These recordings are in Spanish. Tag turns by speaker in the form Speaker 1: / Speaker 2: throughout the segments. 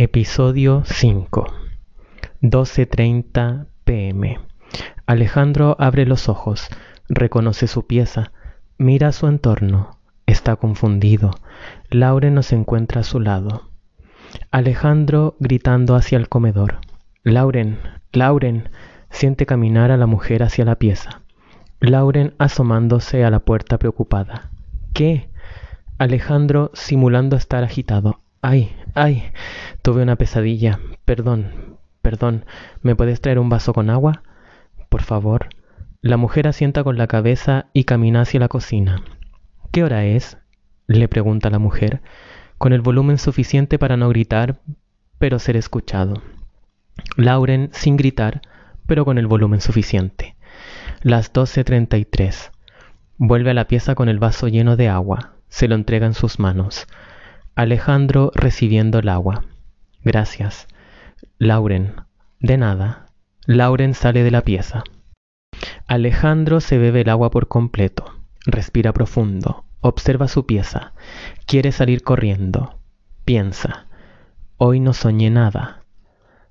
Speaker 1: Episodio 5 12.30 pm Alejandro abre los ojos, reconoce su pieza, mira su entorno, está confundido. Lauren no se encuentra a su lado. Alejandro gritando hacia el comedor. Lauren, Lauren, siente caminar a la mujer hacia la pieza. Lauren asomándose a la puerta preocupada. ¿Qué? Alejandro simulando estar agitado. Ay, ay, tuve una pesadilla. Perdón, perdón. ¿Me puedes traer un vaso con agua? Por favor. La mujer asienta con la cabeza y camina hacia la cocina. ¿Qué hora es? le pregunta la mujer, con el volumen suficiente para no gritar, pero ser escuchado. Lauren sin gritar, pero con el volumen suficiente. Las 12.33. Vuelve a la pieza con el vaso lleno de agua. Se lo entrega en sus manos. Alejandro recibiendo el agua. Gracias. Lauren. De nada. Lauren sale de la pieza. Alejandro se bebe el agua por completo. Respira profundo. Observa su pieza. Quiere salir corriendo. Piensa. Hoy no soñé nada.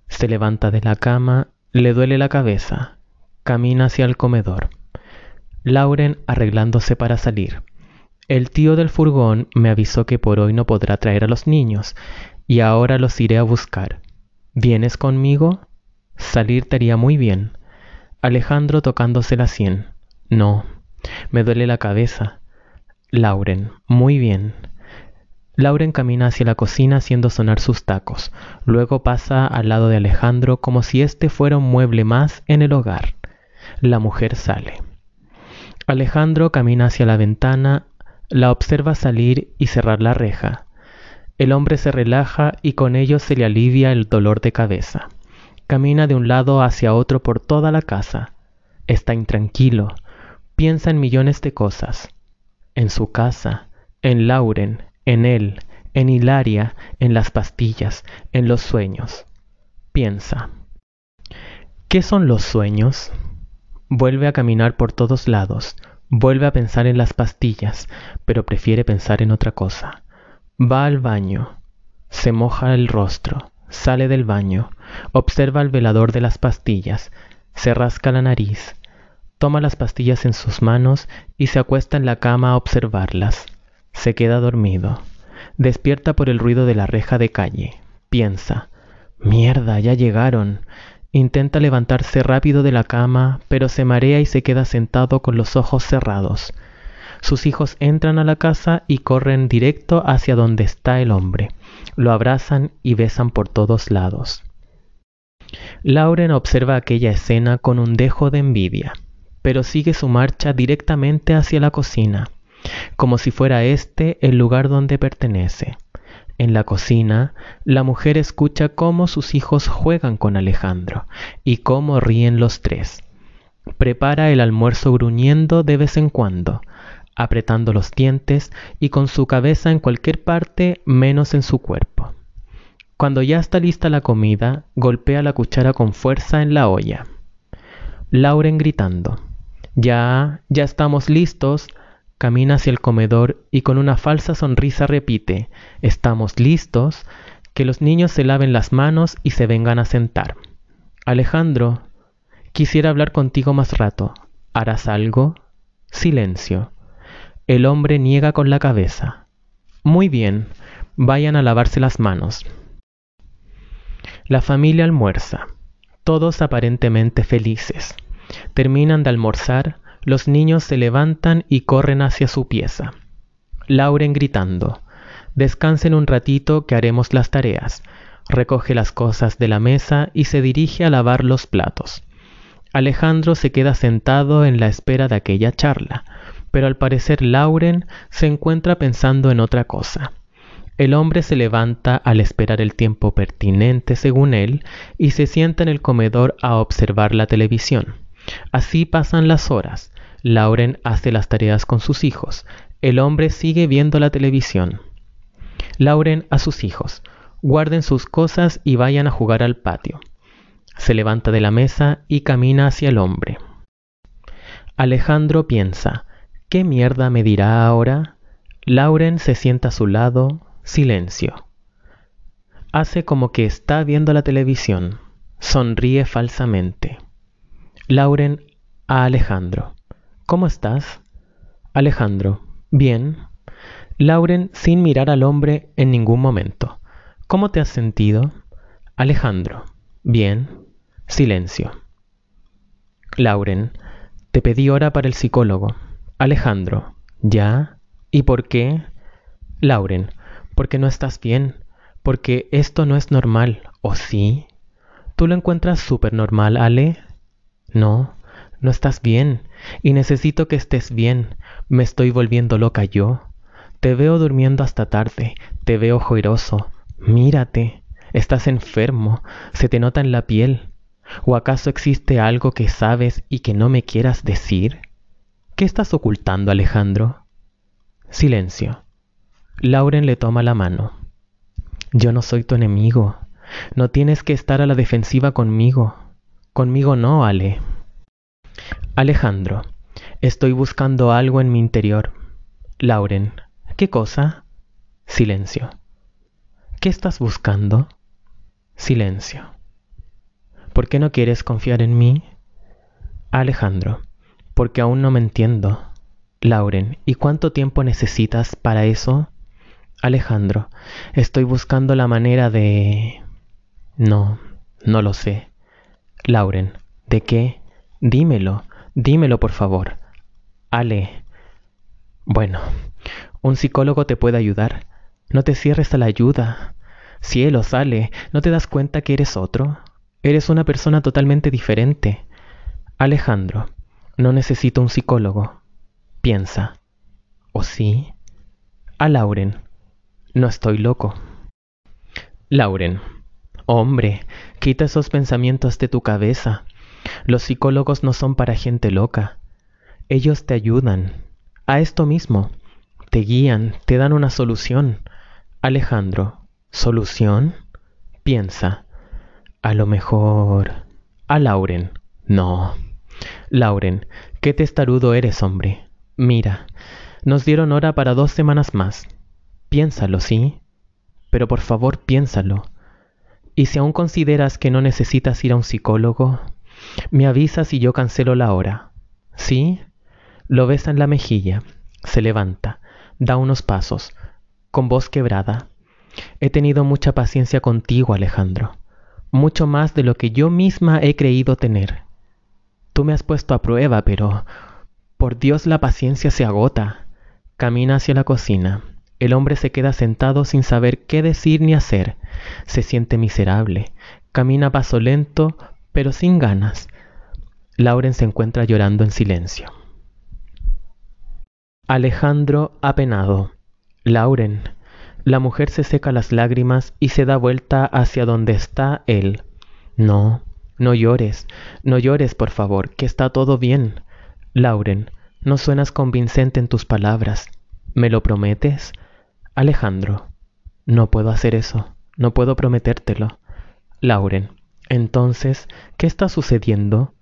Speaker 1: Se levanta de la cama. Le duele la cabeza. Camina hacia el comedor. Lauren arreglándose para salir. El tío del furgón me avisó que por hoy no podrá traer a los niños, y ahora los iré a buscar. ¿Vienes conmigo? Salir te haría muy bien. Alejandro tocándose la sien. No, me duele la cabeza. Lauren, muy bien. Lauren camina hacia la cocina haciendo sonar sus tacos. Luego pasa al lado de Alejandro como si este fuera un mueble más en el hogar. La mujer sale. Alejandro camina hacia la ventana la observa salir y cerrar la reja. El hombre se relaja y con ello se le alivia el dolor de cabeza. Camina de un lado hacia otro por toda la casa. Está intranquilo. Piensa en millones de cosas. En su casa, en Lauren, en él, en Hilaria, en las pastillas, en los sueños. Piensa. ¿Qué son los sueños? Vuelve a caminar por todos lados, Vuelve a pensar en las pastillas, pero prefiere pensar en otra cosa. Va al baño, se moja el rostro, sale del baño, observa el velador de las pastillas, se rasca la nariz, toma las pastillas en sus manos y se acuesta en la cama a observarlas. Se queda dormido. Despierta por el ruido de la reja de calle. Piensa, mierda, ya llegaron. Intenta levantarse rápido de la cama, pero se marea y se queda sentado con los ojos cerrados. Sus hijos entran a la casa y corren directo hacia donde está el hombre. Lo abrazan y besan por todos lados. Lauren observa aquella escena con un dejo de envidia, pero sigue su marcha directamente hacia la cocina, como si fuera este el lugar donde pertenece. En la cocina, la mujer escucha cómo sus hijos juegan con Alejandro y cómo ríen los tres. Prepara el almuerzo gruñendo de vez en cuando, apretando los dientes y con su cabeza en cualquier parte menos en su cuerpo. Cuando ya está lista la comida, golpea la cuchara con fuerza en la olla. Lauren gritando. Ya, ya estamos listos, Camina hacia el comedor y con una falsa sonrisa repite, estamos listos, que los niños se laven las manos y se vengan a sentar. Alejandro, quisiera hablar contigo más rato. ¿Harás algo? Silencio. El hombre niega con la cabeza. Muy bien, vayan a lavarse las manos. La familia almuerza, todos aparentemente felices. Terminan de almorzar, los niños se levantan y corren hacia su pieza. Lauren gritando, Descansen un ratito que haremos las tareas. Recoge las cosas de la mesa y se dirige a lavar los platos. Alejandro se queda sentado en la espera de aquella charla, pero al parecer Lauren se encuentra pensando en otra cosa. El hombre se levanta al esperar el tiempo pertinente según él y se sienta en el comedor a observar la televisión. Así pasan las horas. Lauren hace las tareas con sus hijos. El hombre sigue viendo la televisión. Lauren a sus hijos. Guarden sus cosas y vayan a jugar al patio. Se levanta de la mesa y camina hacia el hombre. Alejandro piensa, ¿qué mierda me dirá ahora? Lauren se sienta a su lado, silencio. Hace como que está viendo la televisión. Sonríe falsamente. Lauren a Alejandro. ¿Cómo estás? Alejandro. Bien. Lauren sin mirar al hombre en ningún momento. ¿Cómo te has sentido? Alejandro. Bien. Silencio. Lauren. Te pedí hora para el psicólogo. Alejandro. ¿Ya? ¿Y por qué? Lauren. Porque no estás bien. Porque esto no es normal. ¿O sí? ¿Tú lo encuentras súper normal, Ale? No, no estás bien. Y necesito que estés bien. Me estoy volviendo loca yo. Te veo durmiendo hasta tarde. Te veo joiroso. Mírate. Estás enfermo. Se te nota en la piel. ¿O acaso existe algo que sabes y que no me quieras decir? ¿Qué estás ocultando, Alejandro? Silencio. Lauren le toma la mano. Yo no soy tu enemigo. No tienes que estar a la defensiva conmigo. Conmigo no, Ale. Alejandro. Estoy buscando algo en mi interior. Lauren. ¿Qué cosa? Silencio. ¿Qué estás buscando? Silencio. ¿Por qué no quieres confiar en mí? Alejandro. Porque aún no me entiendo. Lauren. ¿Y cuánto tiempo necesitas para eso? Alejandro. Estoy buscando la manera de... No, no lo sé. Lauren. ¿De qué? Dímelo, dímelo por favor. Ale. Bueno, un psicólogo te puede ayudar. No te cierres a la ayuda. Cielo, sale. ¿No te das cuenta que eres otro? Eres una persona totalmente diferente. Alejandro, no necesito un psicólogo. Piensa. ¿O sí? A Lauren. No estoy loco. Lauren. Hombre, quita esos pensamientos de tu cabeza. Los psicólogos no son para gente loca. Ellos te ayudan. A esto mismo. Te guían, te dan una solución. Alejandro, ¿solución? Piensa. A lo mejor... A Lauren. No. Lauren, qué testarudo eres, hombre. Mira, nos dieron hora para dos semanas más. Piénsalo, ¿sí? Pero por favor, piénsalo. Y si aún consideras que no necesitas ir a un psicólogo, me avisas y yo cancelo la hora. ¿Sí? Lo besa en la mejilla. Se levanta. Da unos pasos. Con voz quebrada. He tenido mucha paciencia contigo, Alejandro. Mucho más de lo que yo misma he creído tener. Tú me has puesto a prueba, pero... Por Dios la paciencia se agota. Camina hacia la cocina. El hombre se queda sentado sin saber qué decir ni hacer. Se siente miserable. Camina a paso lento, pero sin ganas. Lauren se encuentra llorando en silencio. Alejandro apenado. Lauren. La mujer se seca las lágrimas y se da vuelta hacia donde está él. No, no llores, no llores, por favor, que está todo bien. Lauren, no suenas convincente en tus palabras. ¿Me lo prometes? Alejandro, no puedo hacer eso, no puedo prometértelo. Lauren, entonces, ¿qué está sucediendo?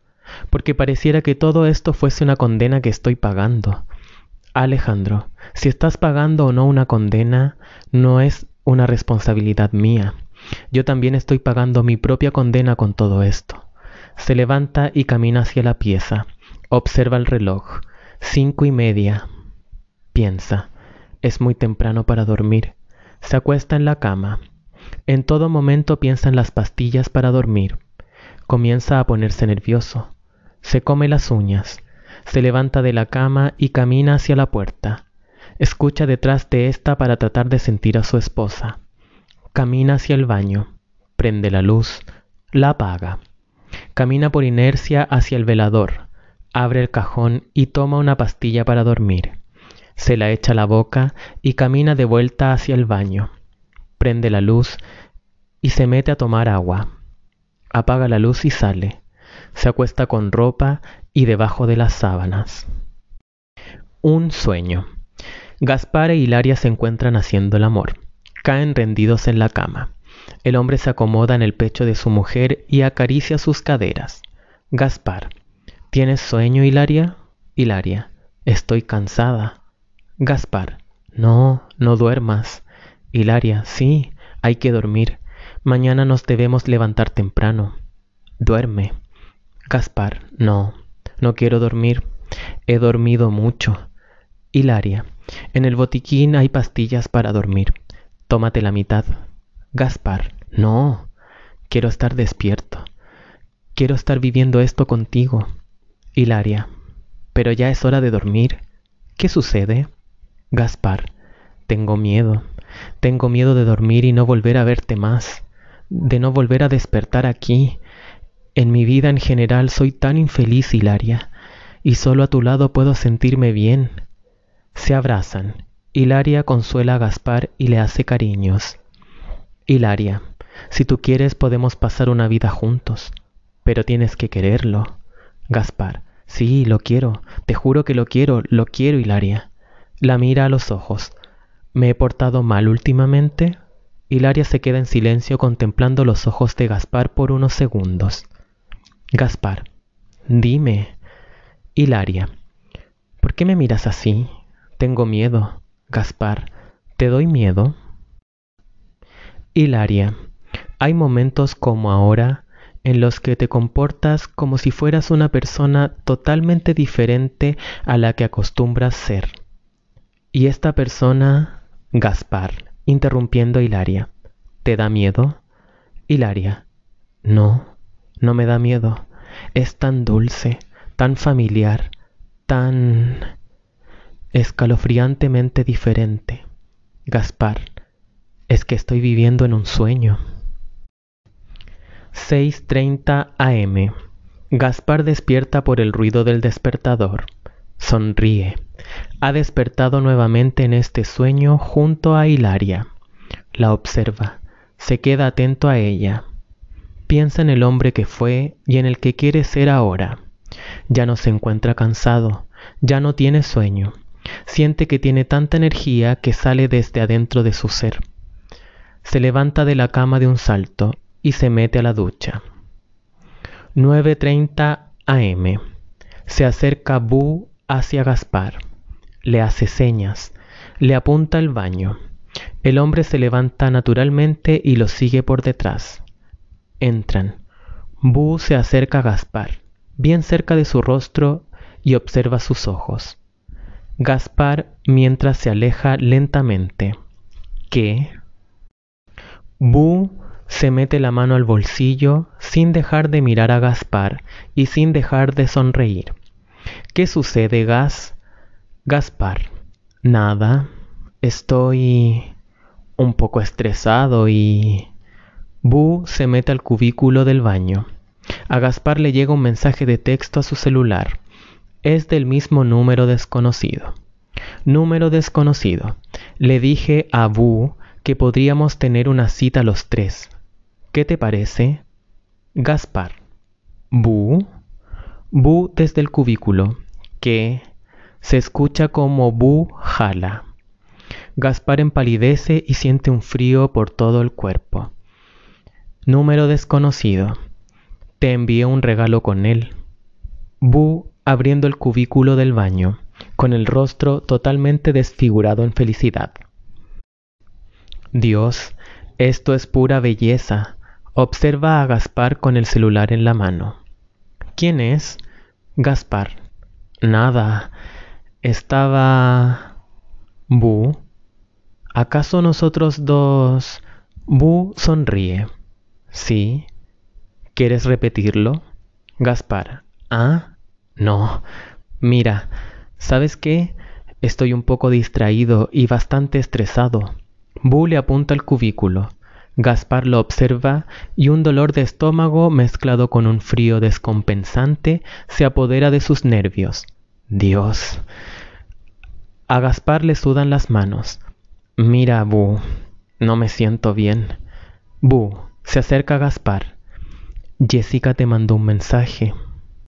Speaker 1: Porque pareciera que todo esto fuese una condena que estoy pagando. Alejandro, si estás pagando o no una condena, no es una responsabilidad mía. Yo también estoy pagando mi propia condena con todo esto. Se levanta y camina hacia la pieza. Observa el reloj. Cinco y media. Piensa. Es muy temprano para dormir. Se acuesta en la cama. En todo momento piensa en las pastillas para dormir. Comienza a ponerse nervioso. Se come las uñas. Se levanta de la cama y camina hacia la puerta. Escucha detrás de ésta para tratar de sentir a su esposa. Camina hacia el baño. Prende la luz. La apaga. Camina por inercia hacia el velador. Abre el cajón y toma una pastilla para dormir se la echa a la boca y camina de vuelta hacia el baño. Prende la luz y se mete a tomar agua. Apaga la luz y sale. Se acuesta con ropa y debajo de las sábanas. Un sueño. Gaspar e Hilaria se encuentran haciendo el amor. Caen rendidos en la cama. El hombre se acomoda en el pecho de su mujer y acaricia sus caderas. Gaspar. ¿Tienes sueño, Hilaria? Hilaria. Estoy cansada. Gaspar. No, no duermas. Hilaria. Sí, hay que dormir. Mañana nos debemos levantar temprano. Duerme. Gaspar, no, no quiero dormir. He dormido mucho. Hilaria, en el botiquín hay pastillas para dormir. Tómate la mitad. Gaspar, no, quiero estar despierto. Quiero estar viviendo esto contigo. Hilaria, pero ya es hora de dormir. ¿Qué sucede? Gaspar, tengo miedo. Tengo miedo de dormir y no volver a verte más, de no volver a despertar aquí. En mi vida en general soy tan infeliz, Hilaria, y solo a tu lado puedo sentirme bien. Se abrazan. Hilaria consuela a Gaspar y le hace cariños. Hilaria, si tú quieres podemos pasar una vida juntos, pero tienes que quererlo. Gaspar, sí, lo quiero, te juro que lo quiero, lo quiero, Hilaria. La mira a los ojos. ¿Me he portado mal últimamente? Hilaria se queda en silencio contemplando los ojos de Gaspar por unos segundos. Gaspar, dime. Hilaria, ¿por qué me miras así? Tengo miedo. Gaspar, ¿te doy miedo? Hilaria, hay momentos como ahora en los que te comportas como si fueras una persona totalmente diferente a la que acostumbras ser. Y esta persona, Gaspar, interrumpiendo a Hilaria, ¿te da miedo? Hilaria, no, no me da miedo. Es tan dulce, tan familiar, tan escalofriantemente diferente. Gaspar, es que estoy viviendo en un sueño. 6.30 am. Gaspar despierta por el ruido del despertador. Sonríe. Ha despertado nuevamente en este sueño junto a Hilaria. La observa. Se queda atento a ella. Piensa en el hombre que fue y en el que quiere ser ahora. Ya no se encuentra cansado, ya no tiene sueño. Siente que tiene tanta energía que sale desde adentro de su ser. Se levanta de la cama de un salto y se mete a la ducha. 9.30 am. Se acerca Bu hacia Gaspar. Le hace señas. Le apunta el baño. El hombre se levanta naturalmente y lo sigue por detrás. Entran. Bu se acerca a Gaspar, bien cerca de su rostro, y observa sus ojos. Gaspar mientras se aleja lentamente. ¿Qué? Bu se mete la mano al bolsillo sin dejar de mirar a Gaspar y sin dejar de sonreír. ¿Qué sucede, Gas? Gaspar. Nada. Estoy un poco estresado y... Bu se mete al cubículo del baño. A Gaspar le llega un mensaje de texto a su celular. Es del mismo número desconocido. Número desconocido. Le dije a Bu que podríamos tener una cita los tres. ¿Qué te parece? Gaspar. Bu. Bu desde el cubículo, que se escucha como Bu jala. Gaspar empalidece y siente un frío por todo el cuerpo. Número desconocido. Te envié un regalo con él. Bu abriendo el cubículo del baño, con el rostro totalmente desfigurado en felicidad. Dios, esto es pura belleza. Observa a Gaspar con el celular en la mano. ¿Quién es? Gaspar. Nada. Estaba... Bu. ¿Acaso nosotros dos... Bu sonríe. Sí. ¿Quieres repetirlo? Gaspar. ¿Ah? No. Mira, ¿sabes qué? Estoy un poco distraído y bastante estresado. Bu le apunta al cubículo. Gaspar lo observa y un dolor de estómago mezclado con un frío descompensante se apodera de sus nervios. Dios. A Gaspar le sudan las manos. Mira, Bu, no me siento bien. Bu, se acerca a Gaspar. Jessica te mandó un mensaje.